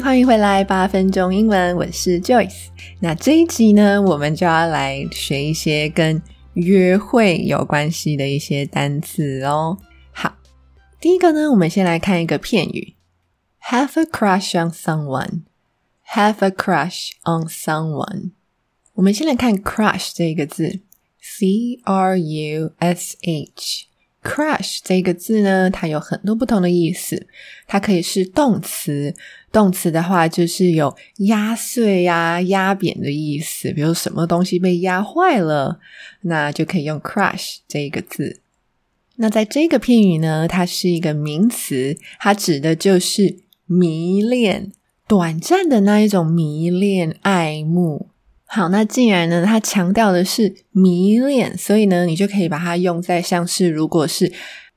欢迎回来，八分钟英文，我是 Joyce。那这一集呢，我们就要来学一些跟约会有关系的一些单词哦。好，第一个呢，我们先来看一个片语：have a crush on someone。have a crush on someone。我们先来看 crush 这个字，c r u s h。Crush 这个字呢，它有很多不同的意思。它可以是动词，动词的话就是有压碎呀、压扁的意思。比如什么东西被压坏了，那就可以用 crush 这个字。那在这个片语呢，它是一个名词，它指的就是迷恋、短暂的那一种迷恋、爱慕。好，那既然呢，它强调的是迷恋，所以呢，你就可以把它用在像是如果是，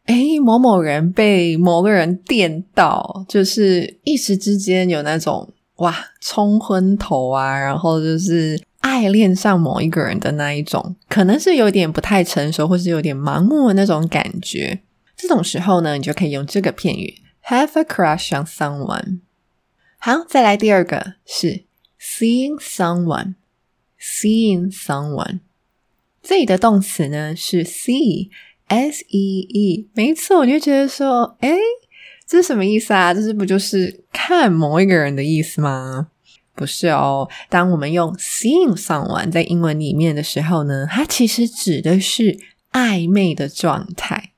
诶某某人被某个人电到，就是一时之间有那种哇冲昏头啊，然后就是爱恋上某一个人的那一种，可能是有点不太成熟，或是有点盲目的那种感觉。这种时候呢，你就可以用这个片语 have a crush on someone。好，再来第二个是 seeing someone。Seeing someone，这里的动词呢是 see，s e e，没错，你就觉得说，哎，这是什么意思啊？这是不就是看某一个人的意思吗？不是哦，当我们用 seeing someone 在英文里面的时候呢，它其实指的是暧昧的状态。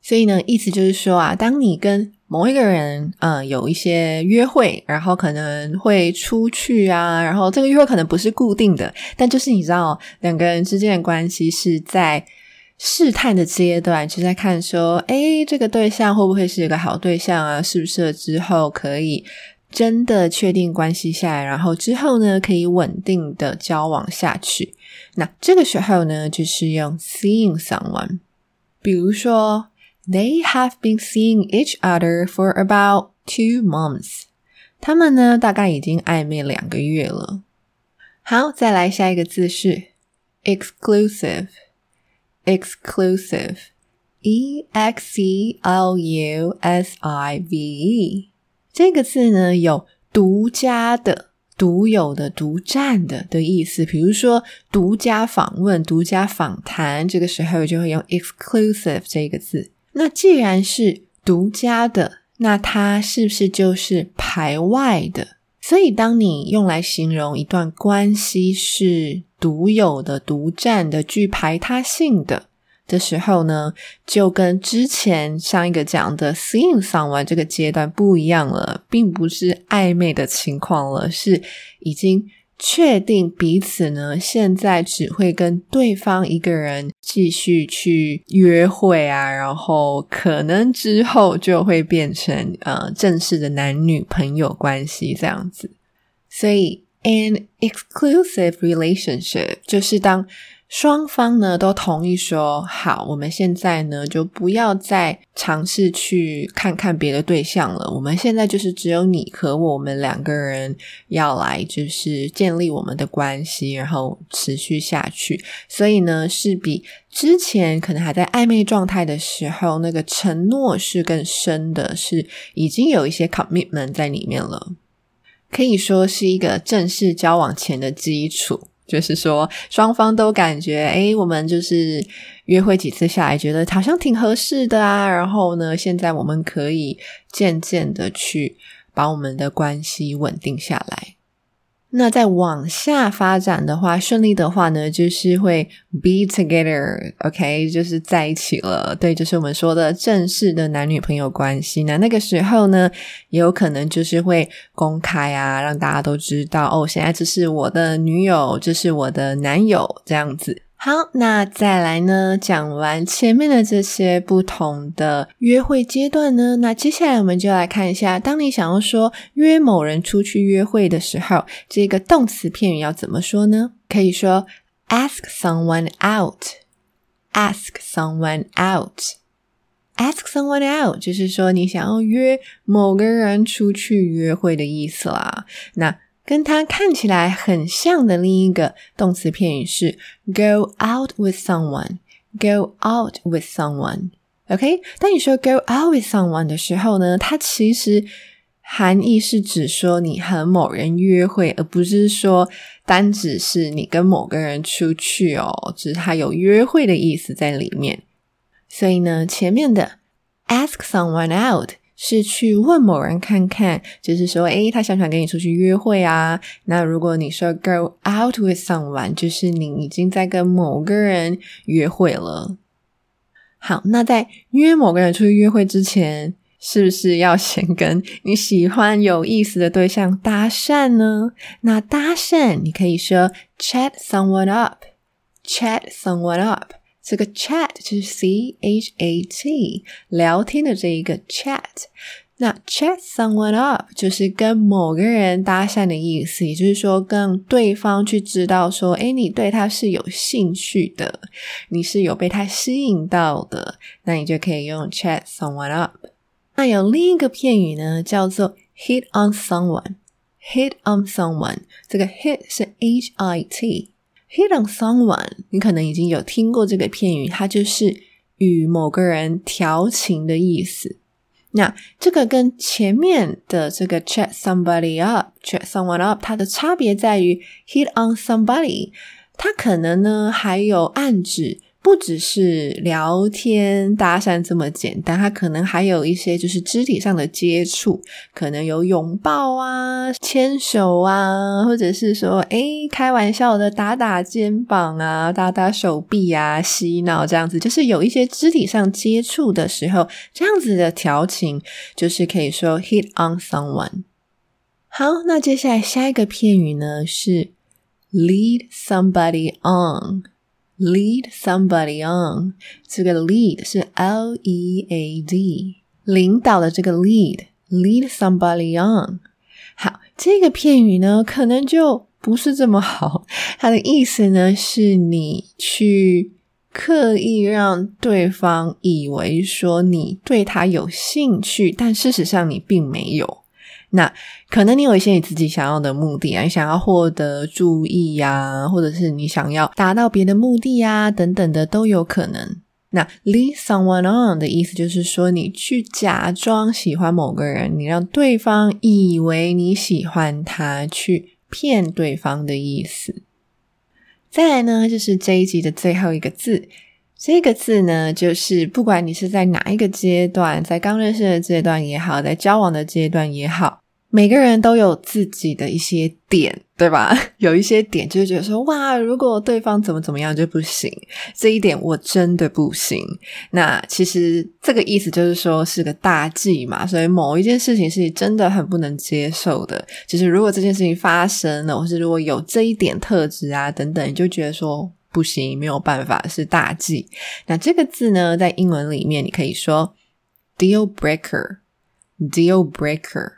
所以呢，意思就是说啊，当你跟某一个人，嗯，有一些约会，然后可能会出去啊，然后这个约会可能不是固定的，但就是你知道，两个人之间的关系是在试探的阶段，就在看说，诶，这个对象会不会是一个好对象啊？是不是之后可以真的确定关系下来，然后之后呢，可以稳定的交往下去。那这个时候呢，就是用 seeing someone，比如说。They have been seeing each other for about two months。他们呢，大概已经暧昧两个月了。好，再来下一个字是 exclusive。exclusive，e x c l u s i v e。这个字呢，有独家的、独有的、独占的的意思。比如说，独家访问、独家访谈，这个时候就会用 exclusive 这个字。那既然是独家的，那它是不是就是排外的？所以，当你用来形容一段关系是独有的、独占的、具排他性的的时候呢，就跟之前上一个讲的 seeing someone 这个阶段不一样了，并不是暧昧的情况了，是已经。确定彼此呢，现在只会跟对方一个人继续去约会啊，然后可能之后就会变成呃正式的男女朋友关系这样子。所以，an exclusive relationship 就是当。双方呢都同意说好，我们现在呢就不要再尝试去看看别的对象了。我们现在就是只有你和我们两个人要来，就是建立我们的关系，然后持续下去。所以呢，是比之前可能还在暧昧状态的时候，那个承诺是更深的，是已经有一些 commitment 在里面了，可以说是一个正式交往前的基础。就是说，双方都感觉，诶，我们就是约会几次下来，觉得好像挺合适的啊。然后呢，现在我们可以渐渐的去把我们的关系稳定下来。那再往下发展的话，顺利的话呢，就是会 be together，OK，就是在一起了。对，就是我们说的正式的男女朋友关系。那那个时候呢，也有可能就是会公开啊，让大家都知道哦，现在这是我的女友，这是我的男友，这样子。好，那再来呢？讲完前面的这些不同的约会阶段呢，那接下来我们就来看一下，当你想要说约某人出去约会的时候，这个动词片语要怎么说呢？可以说 ask someone out，ask someone out，ask someone out，就是说你想要约某个人出去约会的意思啦。那跟它看起来很像的另一个动词片语是 go out with someone。go out with someone。OK，当你说 go out with someone 的时候呢，它其实含义是指说你和某人约会，而不是说单只是你跟某个人出去哦，只是它有约会的意思在里面。所以呢，前面的 ask someone out。是去问某人看看，就是说，诶，他想不想跟你出去约会啊？那如果你说 go out with someone，就是你已经在跟某个人约会了。好，那在约某个人出去约会之前，是不是要先跟你喜欢有意思的对象搭讪呢？那搭讪你可以说 chat someone up，chat someone up。这个 chat 就是 c h a t 聊天的这一个 chat，那 chat someone up 就是跟某个人搭讪的意思，也就是说跟对方去知道说，哎，你对他是有兴趣的，你是有被他吸引到的，那你就可以用 chat someone up。那有另一个片语呢，叫做 hit on someone，hit on someone，这个 hit 是 h i t。Hit on someone，你可能已经有听过这个片语，它就是与某个人调情的意思。那这个跟前面的这个 chat somebody up，chat someone up，它的差别在于 hit on somebody，它可能呢还有暗指。不只是聊天搭讪这么简单，它可能还有一些就是肢体上的接触，可能有拥抱啊、牵手啊，或者是说诶开玩笑的打打肩膀啊、打打手臂啊、嬉闹这样子，就是有一些肢体上接触的时候，这样子的调情就是可以说 hit on someone。好，那接下来下一个片语呢是 lead somebody on。Lead somebody on，这个 lead 是 L E A D，领导的这个 lead，lead somebody on。好，这个片语呢，可能就不是这么好。它的意思呢，是你去刻意让对方以为说你对他有兴趣，但事实上你并没有。那可能你有一些你自己想要的目的啊，你想要获得注意呀，或者是你想要达到别的目的呀，等等的都有可能。那 lead someone on 的意思就是说，你去假装喜欢某个人，你让对方以为你喜欢他，去骗对方的意思。再来呢，就是这一集的最后一个字，这个字呢，就是不管你是在哪一个阶段，在刚认识的阶段也好，在交往的阶段也好。每个人都有自己的一些点，对吧？有一些点就是觉得说，哇，如果对方怎么怎么样就不行，这一点我真的不行。那其实这个意思就是说是个大忌嘛，所以某一件事情是你真的很不能接受的。就是如果这件事情发生了，或是如果有这一点特质啊等等，你就觉得说不行，没有办法，是大忌。那这个字呢，在英文里面你可以说 deal breaker，deal breaker。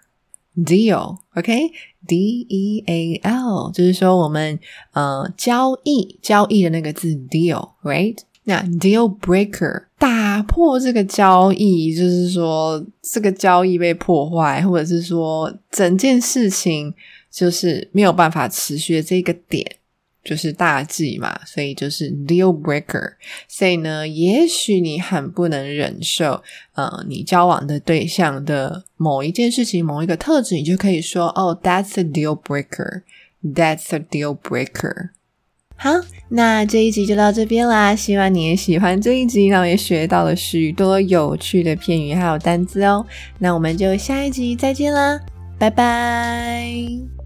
Deal，OK，D E A L，就是说我们呃交易交易的那个字 deal，right？那 deal breaker 打破这个交易，就是说这个交易被破坏，或者是说整件事情就是没有办法持续的这个点。就是大忌嘛，所以就是 deal breaker。所以呢，也许你很不能忍受，呃，你交往的对象的某一件事情、某一个特质，你就可以说，哦，that's a deal breaker，that's a deal breaker。好，那这一集就到这边啦，希望你也喜欢这一集，然后也学到了许多有趣的片语还有单词哦。那我们就下一集再见啦，拜拜。